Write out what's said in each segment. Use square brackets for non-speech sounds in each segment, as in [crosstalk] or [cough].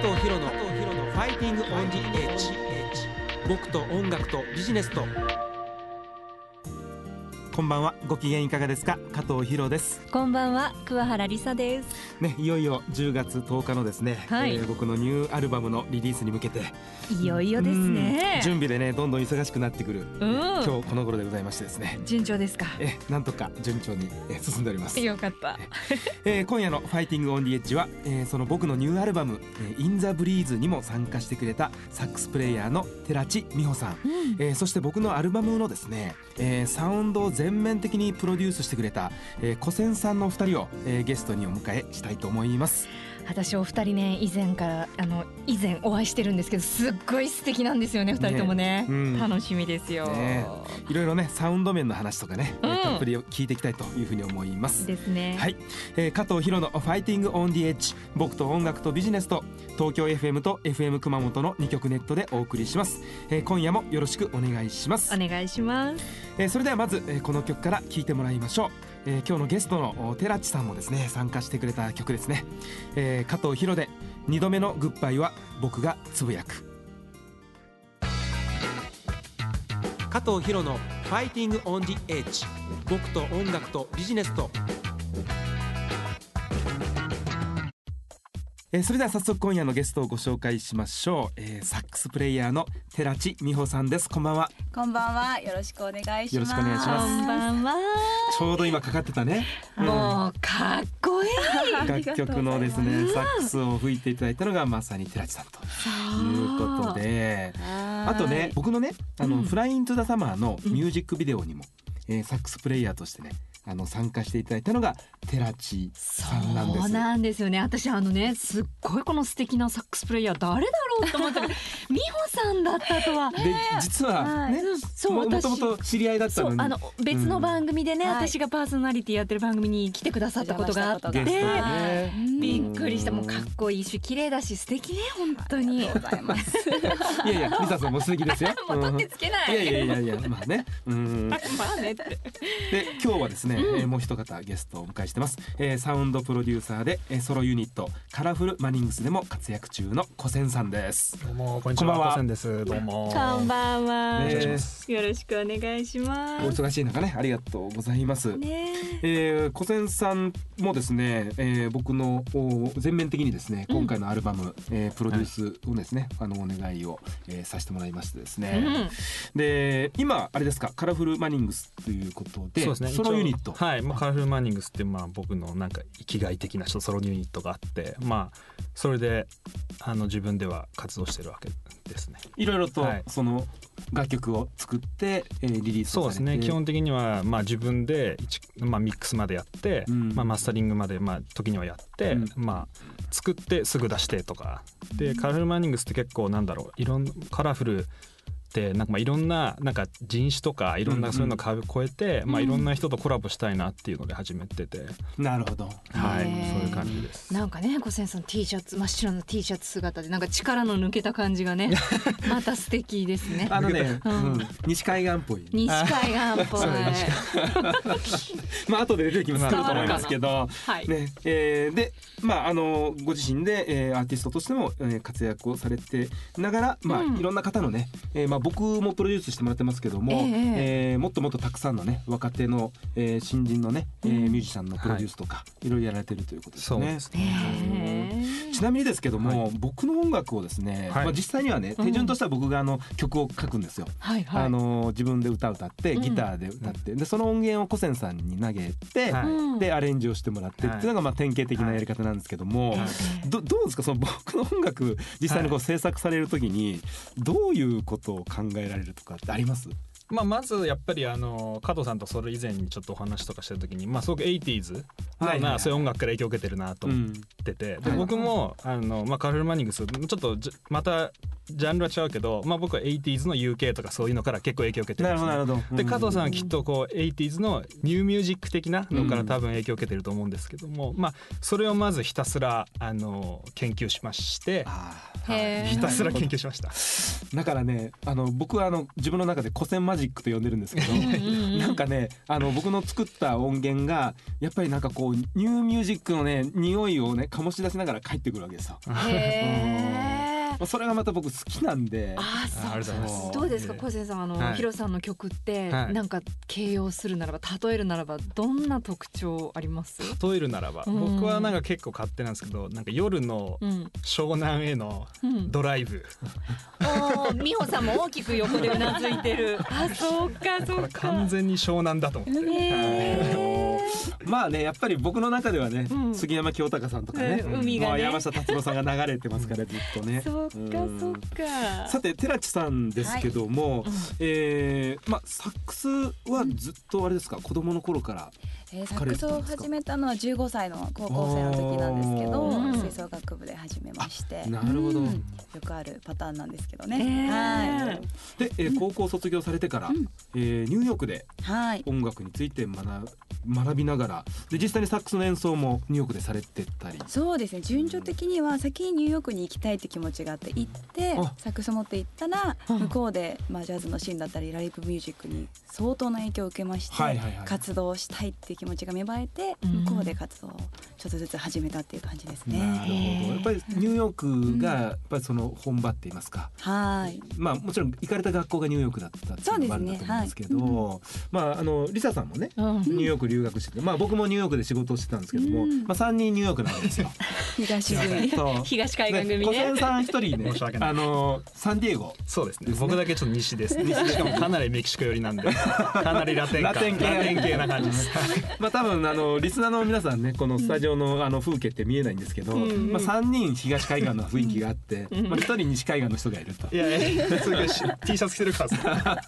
藤博のファイティングオンジエッジ。僕と音楽とビジネスと。こんばんは。ご機嫌いかがですか？加藤博です。こんばんは。桑原理沙です。ねいよいよ10月10日のですね、はい。えー僕のニューアルバムのリリースに向けていよいよですね。うん準備でねどんどん忙しくなってくる、うん。今日この頃でございましてですね。順調ですか？えなんとか順調にえ進んでおります。よかった。えー今夜の「Fighting on the Edge は」えーその僕のニューアルバム「えー In the Breeze」にも参加してくれたサックスプレイヤーの寺地美穂さん、うん。えーそして僕のアルバムのですね、えーサウンドを全面的にプロデュースしてくれた、えー、古仙さんのお二人を、えーゲストにお迎えしたいと思います。私お二人ね以前からあの以前お会いしてるんですけどすっごい素敵なんですよね二人ともね。うん。楽しみですよ、ね。いろいろねサウンド面の話とかね、えーうん。たっぷり聞いていきたいというふうに思います。ですね。はい、えー加藤ヒロの「Fighting on the Edge」僕と音楽とビジネスと東京 FM と FM 熊本の2局ネットでお送りします、えー今夜もよろしくお願いします。お、願いします。えーそれではまず、えーこの曲から聴いてもらいましょう、えー今日のゲストの寺地さんもですね参加してくれた曲ですね、えー加藤ヒロで2度目のグッバイは僕がつぶやく。加藤ヒロの「Fighting on the Edge」僕と音楽とビジネスとえーそれでは早速今夜のゲストをご紹介しましょう、えーサックスプレイヤーの寺地美穂さんです。こんばんは。こんばんは。よろしくお願いします。よろしくお願いしこます。んばんは。ちょうど今かかってたね、うん。もうかっこいい。楽曲のですねサックスを吹いていただいたのがまさに寺地さんということで。あとね僕のねあの、うん。フライントゥザサマーのミュージックビデオにも、えーサックスプレイヤーとしてねあの参加していただいたのが寺地さんなんです。そうなんですよね。私あのねすっごいこの素敵なサックスプレイヤー誰だろうと思ったけど美穂さんだったとは。で実はね、うんそうもともと知り合いだったのに。あの別の番組でね、うん。はい私がパーソナリティやってる番組に来てくださったことがあってねびっくりした。もうかっこいいし綺麗だし素敵ね本当に。います。[laughs] いやいやリサさんも素敵ですよ。[laughs] もう取ってつけない。うん。いやいやいやいやまあね。うん。[laughs] まあねって。で今日はですね、えーもう一方ゲストをお迎えしてます、えーサウンドプロデューサーで、えーソロユニットカラフルマニングスでも活躍中の古仙さんです。どうもこんにちこんばんは。は。コセンです。どうも。こんばんは、ねよろしくお願いしまおす忙しい中ねありがとうございます、ね。えー、古仙さんもですね、えー僕のお全面的にですね今回のアルバム、えープロデュースをですね、あのお願いを、えーさせてもらいましてですね、で今あれですかカラフルマニングスということでそうですね。ソロユニット一応はい。まあカラフルマーニングスってまあ僕のなんか生きがい的なソロユニットがあって、まあそれであの自分では活動してるわけですね。いろいろとはいその楽曲を作って、えーリリースをされてそうですね。基本的にはまあ自分で一まあミックスまでやって、うんまあマスタリングまでまあ時にはやって、うんまあ作ってすぐ出してとか。でカラフルマーニングスって結構なんだろういろんカラフルってなんかまあいろんななんか人種とかいろんなそういうのを超えて、まあいろんな人とコラボしたいなっていうので始めてて、なるほど。はいそういう感じです。なんかね小仙さん T シャツ真っ白の T シャツ姿でなんか力の抜けた感じがね [laughs] また素敵ですね。あのね、うん。うん。西海岸っぽい。西海岸っぽい。[laughs] まあ後で出てきますと思いますけど、はい、ねえーでまああのご自身で、えーアーティストとしても、えー活躍をされてながら、まあうん。いろんな方のね、えーまあ、僕もプロデュースしてもらってますけども、えええーもっともっとたくさんのね若手の、えー新人のね、えーうん。ミュージシャンのプロデュースとか、い、ろいろやられてるということですね。そうですね。ちなみにですけども、は僕の音楽をですね、はい。まあ、実際にはね手順としては僕があの曲を書くんですよ。はいはい。あの自分で歌歌ってうん。ギターで歌って、でその音源を古仙さんに投げて、はい。うん。でアレンジをしてもらってっていうのがまあ典型的なやり方なんですけども、はい。どどうですか？その僕の音楽実際にこう制作される時にどういうことを考えられるとかってあります？まあまずやっぱりあの加藤さんとそれ以前にちょっとお話とかしてる時にまあすごく 80s のはいはいはないそういう音楽から影響を受けてるなと思っうんてて、ではい。僕もあのまあカラフルマニングスちょっとじまたジャンルは違うけど、まあ、僕は 80s の UK とかそういうのから結構影響を受けてるんです、ね、なるほどなるほど。で加藤さんはきっとこう 80s のニューミュージック的なのから多分影響を受けてると思うんですけども、まあそれをまずひたすらあの研究しましてあへー。ひたすら研究しました。ーだからねあの僕はあの自分の中で古典マジックと呼んでるんですけどなんかねあの僕の作った音源がやっぱりなんかこうニューミュージックのね匂いをね醸し出しながら帰ってくるわけですよ。へーそれがまた僕好きなんで。ああそうありがとうございますどうですか小瀬さんあの、はいヒロさんの曲って、はいなんか形容するならば例えるならばどんな特徴あります？例えるならばうん僕はなんか結構勝手なんですけどなんか夜のうん湘南へのうん。ドライブおお、美穂さんも大きく横でうなずいてる。[laughs] あ、そうかそこれうか。完全に湘南だと思って。へまあねやっぱり僕の中ではね、うん杉山清隆さんとかね、うん海がねまあ山下達郎さんが流れてますからずっとねー。そうかうん。そうか。さて寺地さんですけども、うん。えーまあサックスはずっとあれですか？子供の頃からえーサックスを始めたのは15歳の高校生の時なんですけど、うん吹奏楽部で始めまして、なるほど、うん。よくあるパターンなんですけどね。えー。はい。で、えー高校卒業されてから、うん。えーニューヨークではい。音楽について学学びながらで実際にサックスの演奏もニューヨークでされてたり。そうですね。順序的には先にニューヨークに行きたいって気持ちがあって行ってあ。サックス持って行ったらうん向こうで、まあ、ジャズのシーンだったりライブミュージックに相当な影響を受けまして、はいはいはい。活動したいっていう気持ちが芽生えてうん。向こうで活動をちょっとずつ始めたっていう感じですなるね。ほど。やっぱりニューヨークがやっぱりその本場って言いますか、はい。まあもちろん行かれた学校がニューヨークだったっていうのもあるんだと思うんですけどまああのリサさんもねうん。ニューヨーク留学してて、まあ僕もニューヨークで仕事をしてたんですけども、うん。まあ三人ニューヨークなんですよ。[laughs] [laughs] [laughs] 東海岸組小ね。人ね申し訳ない。あのサンディエゴ。そうですね。ですね僕だけちょっと西です。しかもかなりメキシコ寄りなんで。[laughs] かなりラテンか。ラテン系。ラテン系な感じです。[laughs] まあ多分あのリスナーの皆さんねこのスタジオのあの風景って見えないんですけど、うん。まあ三人東海岸の雰囲気があって、うんまあ一人西海岸の人がいると。いやいや T シャツ着てるからさ。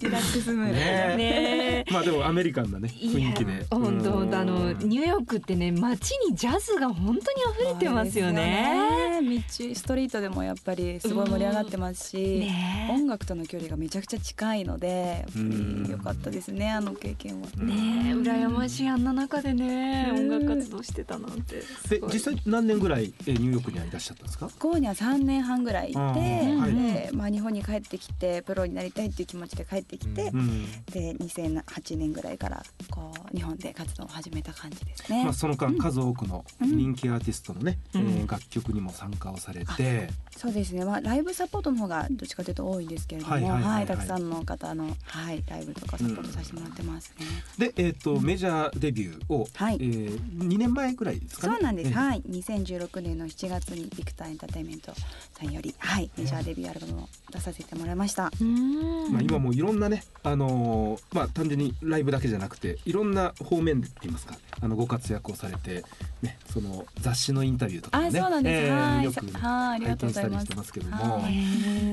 リラックスムード。ねねまあでもアメリカンなね雰囲気で。本当本当あのニューヨークってね街にジャズが本当に溢れてますよね。道ストリートでもやっぱりすごい盛り上がってますし、ね。音楽との距離がめちゃくちゃ近いのでやっぱり良かったですねあの経験は。えねえ羨ましいあんな中でねうん音楽活動してたなんて。すごいで実際何年ぐらいえニューヨークにはいらっしゃったんですか？向こうには3年半ぐらいいて、はい。でまあ、日本に帰ってきてプロになりたいっていう気持ちで帰ってきて、うん。で2008年ぐらいからこう日本で活動を始めた感じですね。まあその間数多くのうん。人気アーティストのね、うん。えー楽曲にも参加をされて、そうですね、まあ、ライブサポートの方がどっちかというと多いんですけれども、はいたくさんの方の、はい、ライブとかサポートさせてもらってますね。でえっ、とメジャーデビューを、はい。えー、2年前ぐらいですかね。そうなんです、えーはい。2016年の7月にビクターエンターテインメントさんより、はい、メジャーデビューアルバムを出させてもらいました。うん。まあ、今もういろんなね、あのーまあ、単純にライブだけじゃなくていろんな方面でって言いますか。あのご活躍をされて、ね、その雑誌のインタビューとかもあ、ねそうなんです。えーはい、よく拝見したり。してますけども、はい。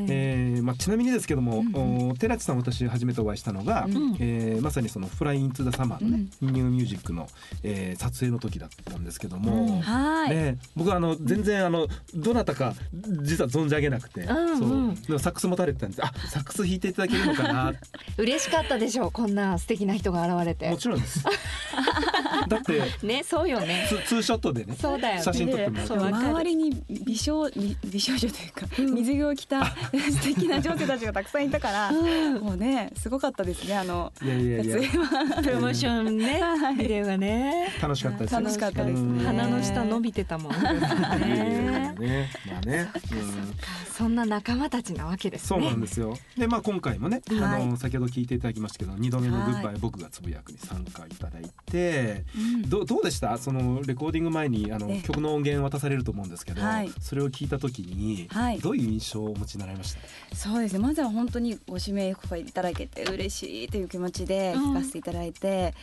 えーまあ、ちなみにですけども、うんうん。お寺地さん私初めてお会いしたのが、うんえーまさにその「フライ・イントゥ・ザ・サマー」のね、ニューミュージックの、えー撮影の時だったんですけども。うんはい、ね、僕はあの全然あのどなたか実は存じ上げなくて、うんうん。そう。でもサックス持たれてたんですあサックス弾いていただけるのかな。[laughs] 嬉しかったでしょうこんな素敵な人が現れて。もちろんです [laughs] だって [laughs] ねそうよね。ツツーショットでねそうだよね。写真撮っても周りに美少美美少女というか、水着を着た [laughs] 素敵な女性たちがたくさんいたから、[laughs] もうねすごかったですねあのいやいやいや。プロモーションねはい。ビデオがね。楽しかったですよ楽しかったですね。鼻の下伸びてたもんね。ね。まあね、うん。そんな仲間たちなわけですそうねなんですよ。で、まあ、今回もね、はい。あの、先ほど聞いていただきましたけど、二度目のはい。グッバイ、僕がつぶやくに参加いただいて。うん。どう、どうでした、そのレコーディング前に、あのええ。曲の音源渡されると思うんですけど。はい。それを聞いた時に、はい。どういう印象をお持ちになられました？そうですね。まずは本当にご指名いただけて嬉しいという気持ちで聞かせていただいて、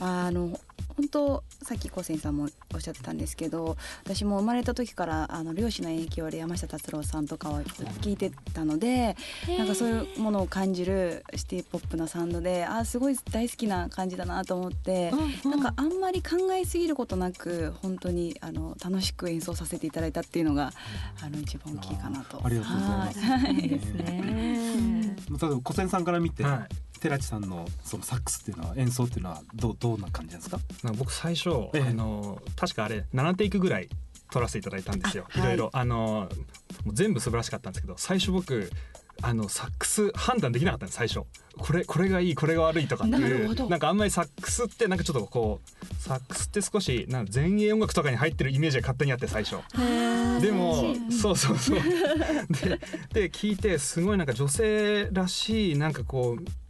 あの本当さっき高専さんもおっしゃってたんですけど私も生まれた時からあの漁師の影響で山下達郎さんとかを聞いてたのでなんかそういうものを感じるシティ・ポップなサウンドであーすごい大好きな感じだなと思って、なんかあんまり考えすぎることなく本当にあの楽しく演奏させていただいたっていうのがあの一番大きいかなと。ありがとうございます。はい。いいですね。例えば小仙さんから見て、は寺地さんのそのサックスっていうのは演奏っていうのはどうどうな感じなんですか？僕最初、ええ。あの確かあれ7テイクぐらい撮らせていただいたんですよ。い。いろいろ。あの全部素晴らしかったんですけど最初僕あのサックス判断できなかったんです最初。これこれがいいこれが悪いとかっていうなんかあんまりサックスってなんかちょっとこうサックスって少しなんか前衛音楽とかに入ってるイメージが勝手にあって最初。でもそうそうそう。でで聞いてすごいなんか女性らしいなんかこうし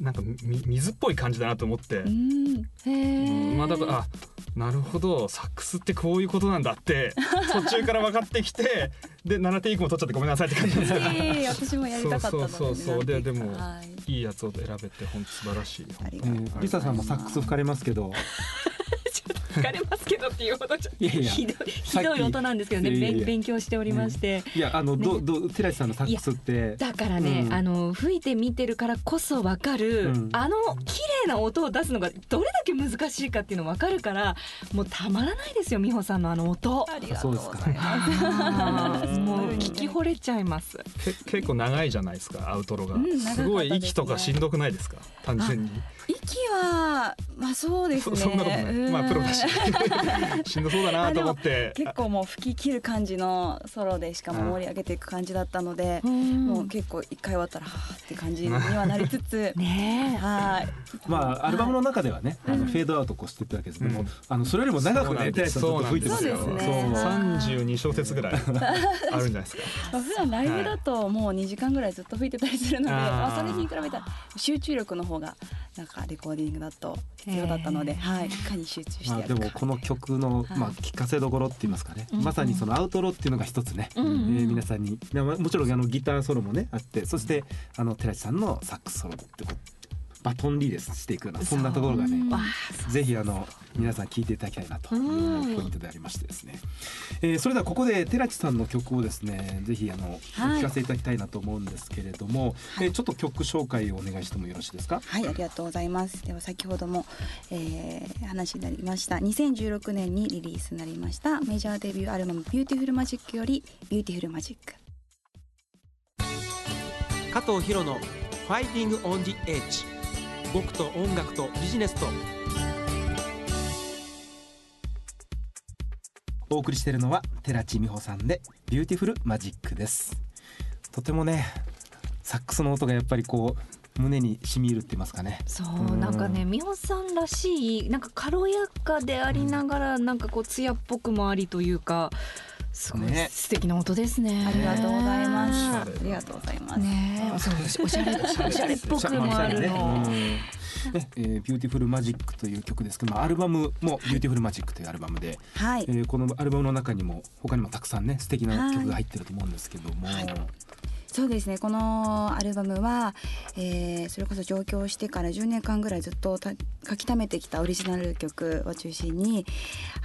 なんかみ水っぽい感じだなと思って、うん。まあだからあなるほど。サックスってこういうことなんだって [laughs] 途中から分かってきてで7テイクも取っちゃってごめんなさいって感じです。いえいえ私もやりたかったのそうそうそうそう。ででもはい。いいやつを選べて本当素晴らしい。リサさんもサックス吹かれますけど [laughs] 聞かれますけどっていうほどちょっといやいやひどいひどい音なんですけどね。いやいや。いや勉勉強しておりまして、いやあの、どどう寺地さんのサックスって。だからね、うん。あの吹いて見てるからこそわかる、うん。あの綺麗な音を出すのがどれだけ難しいかっていうのわかるからもうたまらないですよ美穂さんのあの音。ありがとうございますもう聞き惚れちゃいます。け結構長いじゃないですかアウトロが、すね。すごい息とかしんどくないですか？単純に。息はまあそうですね。そそんなことない。うんまあプロだし。しんどそうだなと思って。結構もう吹き切る感じのソロでしかも盛り上げていく感じだったので、ももう結構一回終わったらはあって感じにはなりつつ。ねはい。まあアルバムの中ではね、あのうんフェードアウトこうしてったわけですけども、うん。あのそれよりも長くね寺地さんずっと吹いてますよそうなんですね。そう32小節ぐらいあるんじゃないですか。[laughs] まあ普段ライブだともう2時間ぐらいずっと吹いてたりするので、あーまあ、それに比べたら集中力の方がなんかレコーディングだと必要だったので、へーはい、いかに集中してまあで。もこの曲の、はい。まあ、聴かせどころって言いますかね、うん。まさにそのアウトロっていうのが一つね、うんうんえー皆さんに。でももちろんあのギターソロもねあってそしてあの寺地さんのサックスソロってバトンリレーしていくようなそんなところがねわぜひあの皆さん聴いていただきたいなといううんポイントでありましてですね、えーそれではここで寺地さんの曲をですねぜひあのはい。聴かせていただきたいなと思うんですけれども、えーちょっと曲紹介をお願いしてもよろしいですか？はい、ありがとうございます。では先ほども、えー話になりました。2016年にリリースになりましたメジャーデビューアルバム「ビューティフルマジックより「ビューティフルマジック。加藤ヒロの「Fighting on the Edge」僕と音楽とビジネスとお送りしているのは寺地美穂さんでBeautiful Magic です。とてもねサックスの音がやっぱりこう胸に染み入るって言いますかね。そううん。なんかね美穂さんらしいなんか軽やかでありながらなんかこう艶っぽくもありというかすごいね素敵な音ですね。ありがとうございます。ねありがとうございます。ねえ、そうおしゃれおしゃれっぽくもあるねの。うんねえー Beautiful Magic という曲ですけど、まあ、アルバムも Beautiful Magic というアルバムで、はいえ、ーこのアルバムの中にも他にもたくさんね素敵な曲が入ってると思うんですけども、はいそうですねこのアルバムは、えーそれこそ上京してから10年間ぐらいずっとた書き溜めてきたオリジナル曲を中心に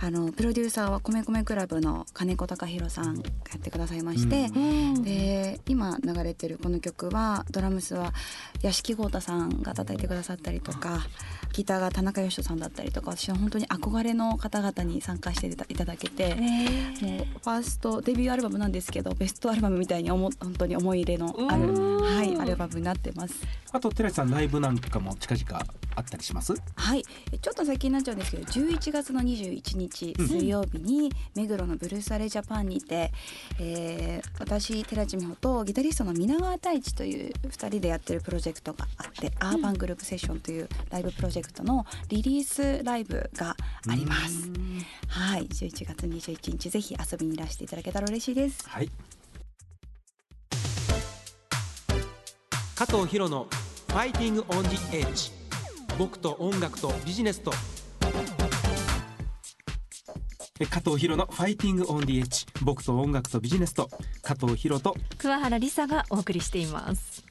あのプロデューサーは米米クラブの金子隆弘さんがやってくださいまして、うんで今流れてるこの曲はドラムスは屋敷豪太さんが叩いてくださったりとかギターが田中義人さんだったりとか私は本当に憧れの方々に参加していただけて。ねもうファーストデビューアルバムなんですけどベストアルバムみたいに思本当に思い入れのある、うんはい、アルバムになってます。あと寺地さんライブなんかも近々あったりします？はい、えちょっと先になっちゃうんですけど11月の21日水曜日に目黒のブルースアレジャパンにて、えー私寺地美穂とギタリストの皆川太一という2人でやってるプロジェクトがあって、アーバングループセッションというライブプロジェクトのリリースライブがあります。はい、11月21日ぜひ遊びにいらしていただけたら嬉しいです。はい加藤博の「ファイティング・オン・ジ・エッジ」僕と音楽とビジネスと。加藤博のファイティングオンディエッジ僕と音楽とビジネスと。加藤博と、桑原梨沙がお送りしています。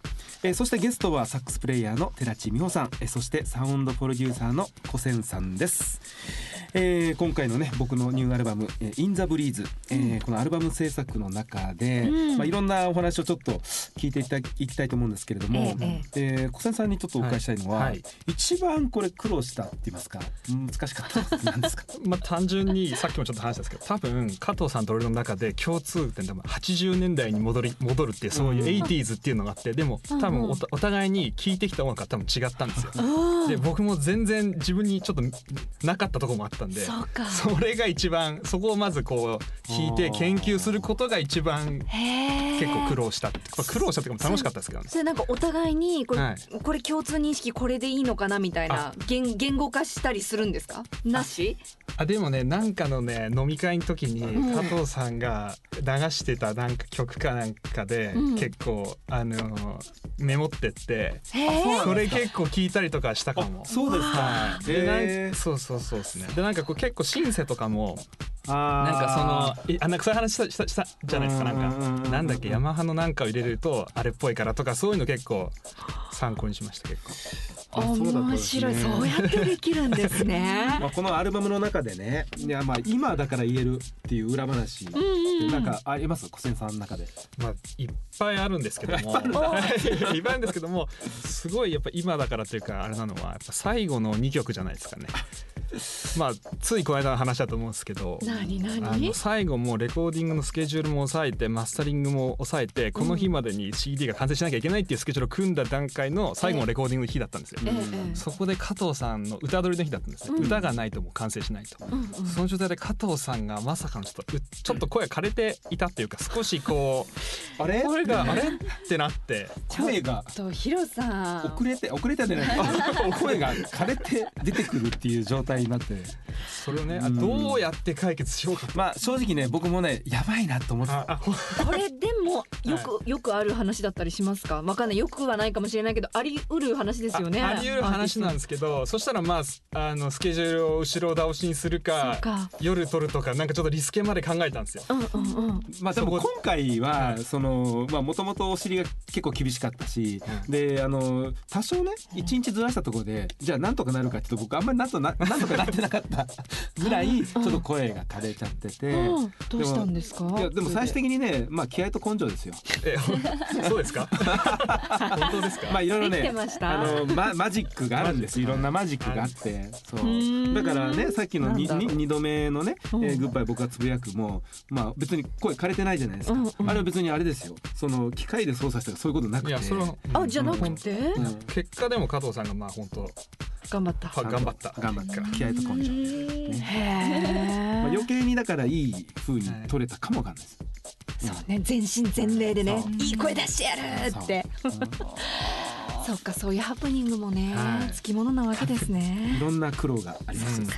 えーそしてゲストはサックスプレイヤーの寺地美穂さん、えーそしてサウンドプロデューサーの小仙さんです、えー今回のね僕のニューアルバム「えー In the Breeze、えーこのアルバム制作の中で、うん。まあ、いろんなお話をちょっと聞いていただきたいと思うんですけれども、ええー小仙さんにちょっとお伺いしたいのは、はい。はい一番これ苦労したって言いますか？難しかった。[laughs] なんですか？まあ単純にさっきもちょっと話したんですけど多分加藤さんと俺の中で共通点多分80年代に戻り戻るっていうそういう 80s っていうのがあってでも多分おたお互いに聴いてきた音楽が多分違ったんですよ。で僕も全然自分にちょっとなかったところもあったんでそれが一番そこをまずこう聞いて研究することが一番結構苦労した苦労したっていうか楽しかったですけどね。それなんかお互いにこれ,、はい。これ共通認識これでいいのかなみたいな言言語化したりするんですか？なし？あでもねなんかのね飲み会の時にうん。加藤さんが流してたなんか曲かなんかで、うん。結構あのメモってってそれ結構聞いたりとかしたかも。そうですか。はい。でそうそうそうですね。でなんかこう結構シンセとかもあなんかそのえあなんかそういう話したしたしたじゃないですかなんか。なんだっけヤマハのなんかを入れるとあれっぽいからとかそういうの結構参考にしました結構。面白い。そうやってできるんですね。[laughs] まあ、このアルバムの中でねいやまあ今だから言えるっていう裏話ってなんかあります？小仙さんの中で。まあ、いっぱいあるんですけども。[laughs] いっぱいあるんですけどもすごいやっぱ今だからというかあれなのはやっぱ最後の2曲じゃないですかね。まあついこの間の話だと思うんですけど最後もうレコーディングのスケジュールも抑えてマスタリングも抑えてこの日までに CD が完成しなきゃいけないっていうスケジュールを組んだ段階の最後のレコーディングの日だったんですよ。ええええ。そこで加藤さんの歌取りの日だったんですね、うん。歌がないともう完成しないと。うんうん。その状態で加藤さんがまさかのちょっとうちょっと声枯れていたっていうか少しこうあれ？声があれ？ってなって。声が。とヒロさん。遅れて遅れたじゃない [laughs] 声が枯れて出てくるっていう状態になって。それをねあうん。どうやって解決しようかと。まあ正直ね僕もねやばいなと思ってああほこれでもよく、よくある話だったりしますか？わかんないよくはないかもしれないけどあり得る話ですよね。ああり得る話なんですすけどそしたらまあすあのスケジュールを後ろ倒しにするか夜撮るとかなんかちょっとリスケまで考えたんですよ。うんうんうん。まあで。も今回ははい。そのまあもともとお尻が結構厳しかったしであの多少ね一日ずらしたところでじゃあなんとかなるかっていうと僕あんまりなんとななんとかなってなかったぐらいちょっと声が垂れちゃってて。うん。どうしたんですか？いやでも最終的にねまあ気合と根性ですよ。えほそうですか？[laughs] 本当ですか、まあいろいろねました？あのママジックがあるんですいろんなマジックがあって。そうだからねさっきのになんだろう。に二度目のね、えうん。ーグッバイ僕がつぶやくもまあ別に声枯れてないじゃないですか、うんうんあれは別にあれですよ。その機械で操作したらそういうことなくて。いやそれはあじゃなくうん。てうん。結果でも加藤さんがまあ本当頑張った。は頑張った。頑張った。気合と根性、ねへま余計にだからいい風に取れたかもわかんないです、そうね。全身全霊でね。いい声出してやるって。う。んそうかそういうハプニングもねはい。つきものなわけですいねろんな苦労がありますね。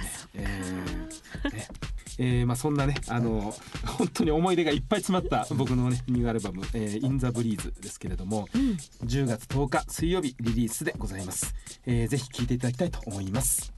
えーまあそんなねあの本当に思い出がいっぱい詰まった僕のねニューアルバム「えー、In the Breeze」ですけれども、うん10月10日水曜日リリースでございます。えーぜひ聴いていただきたいと思います。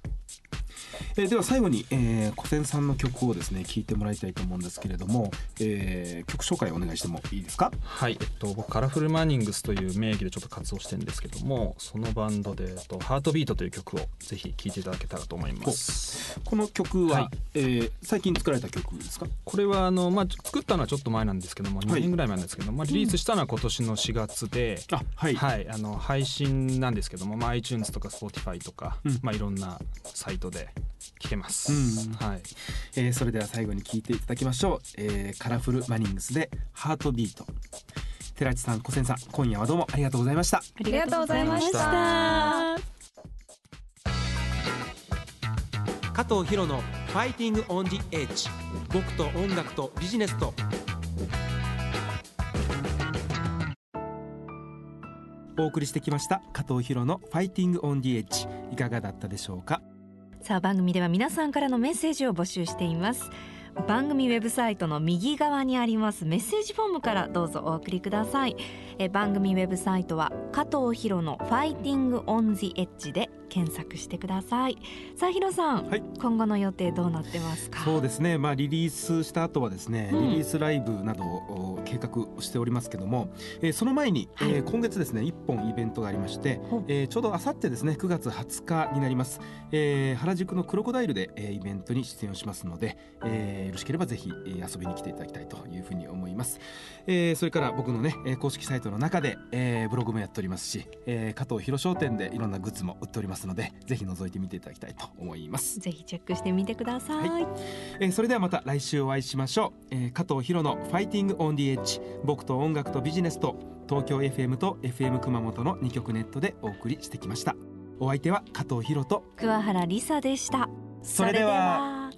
えーでは最後に、えー、小仙さんの曲をですね聴いてもらいたいと思うんですけれども、えー曲紹介お願いしてもいいですか？はい、えっと、僕カラフルマニングスという名義でちょっと活動してるんですけどもそのバンドで、えっと、ハートビートという曲をぜひ聴いていただけたらと思います。この曲は、はい。えー最近作られた曲ですか？これはあの、まあ、作ったのはちょっと前なんですけどもはい。2年ぐらい前なんですけど、まあ、リリースしたのは今年の4月で、あはい、はい、あの配信なんですけども、まあ、iTunes とか Spotify とか、うん。まあ、いろんなサイトで聴けます、うん。はい、えーそれでは最後に聴いていただきましょう、えーカラフルマニングスでハートビート。寺地さん小仙さん今夜はどうもありがとうございました。ありがとうございました。加藤博の「ファイティング・オン・ジ・エッジ」僕と音楽とビジネスと。お送りしてきました加藤博のファイティングオンディエッジいかがだったでしょうか？さあ番組では皆さんからのメッセージを募集しています。番組ウェブサイトの右側にありますメッセージフォームからどうぞお送りください。え番組ウェブサイトは加藤博のファイティングオンジエッジで検索してください。さあヒロさん、はい。今後の予定どうなってますか？そうですね、まあ、リリースした後はですね、うん。リリースライブなどを計画をしておりますけども、えーその前に、はい。えー今月ですね1本イベントがありましてえーちょうどあさってですね9月20日になります、えー原宿のクロコダイルで、えーイベントに出演をしますので、えーよろしければぜひ、えー遊びに来ていただきたいというふうに思います、えーそれから僕のねえー公式サイトの中で、えーブログもやっておりますし、えー加藤博商店でいろんなグッズも売っておりますのでぜひ覗いてみていただきたいと思います。ぜひチェックしてみてください、はえーそれではまた来週お会いしましょう、えー加藤博の「ファイティング・オン・ディ・エッジ」僕と音楽とビジネスと東京 FM と FM 熊本の2曲ネットでお送りしてきました。お相手は加藤博と桑原理沙でした。それでは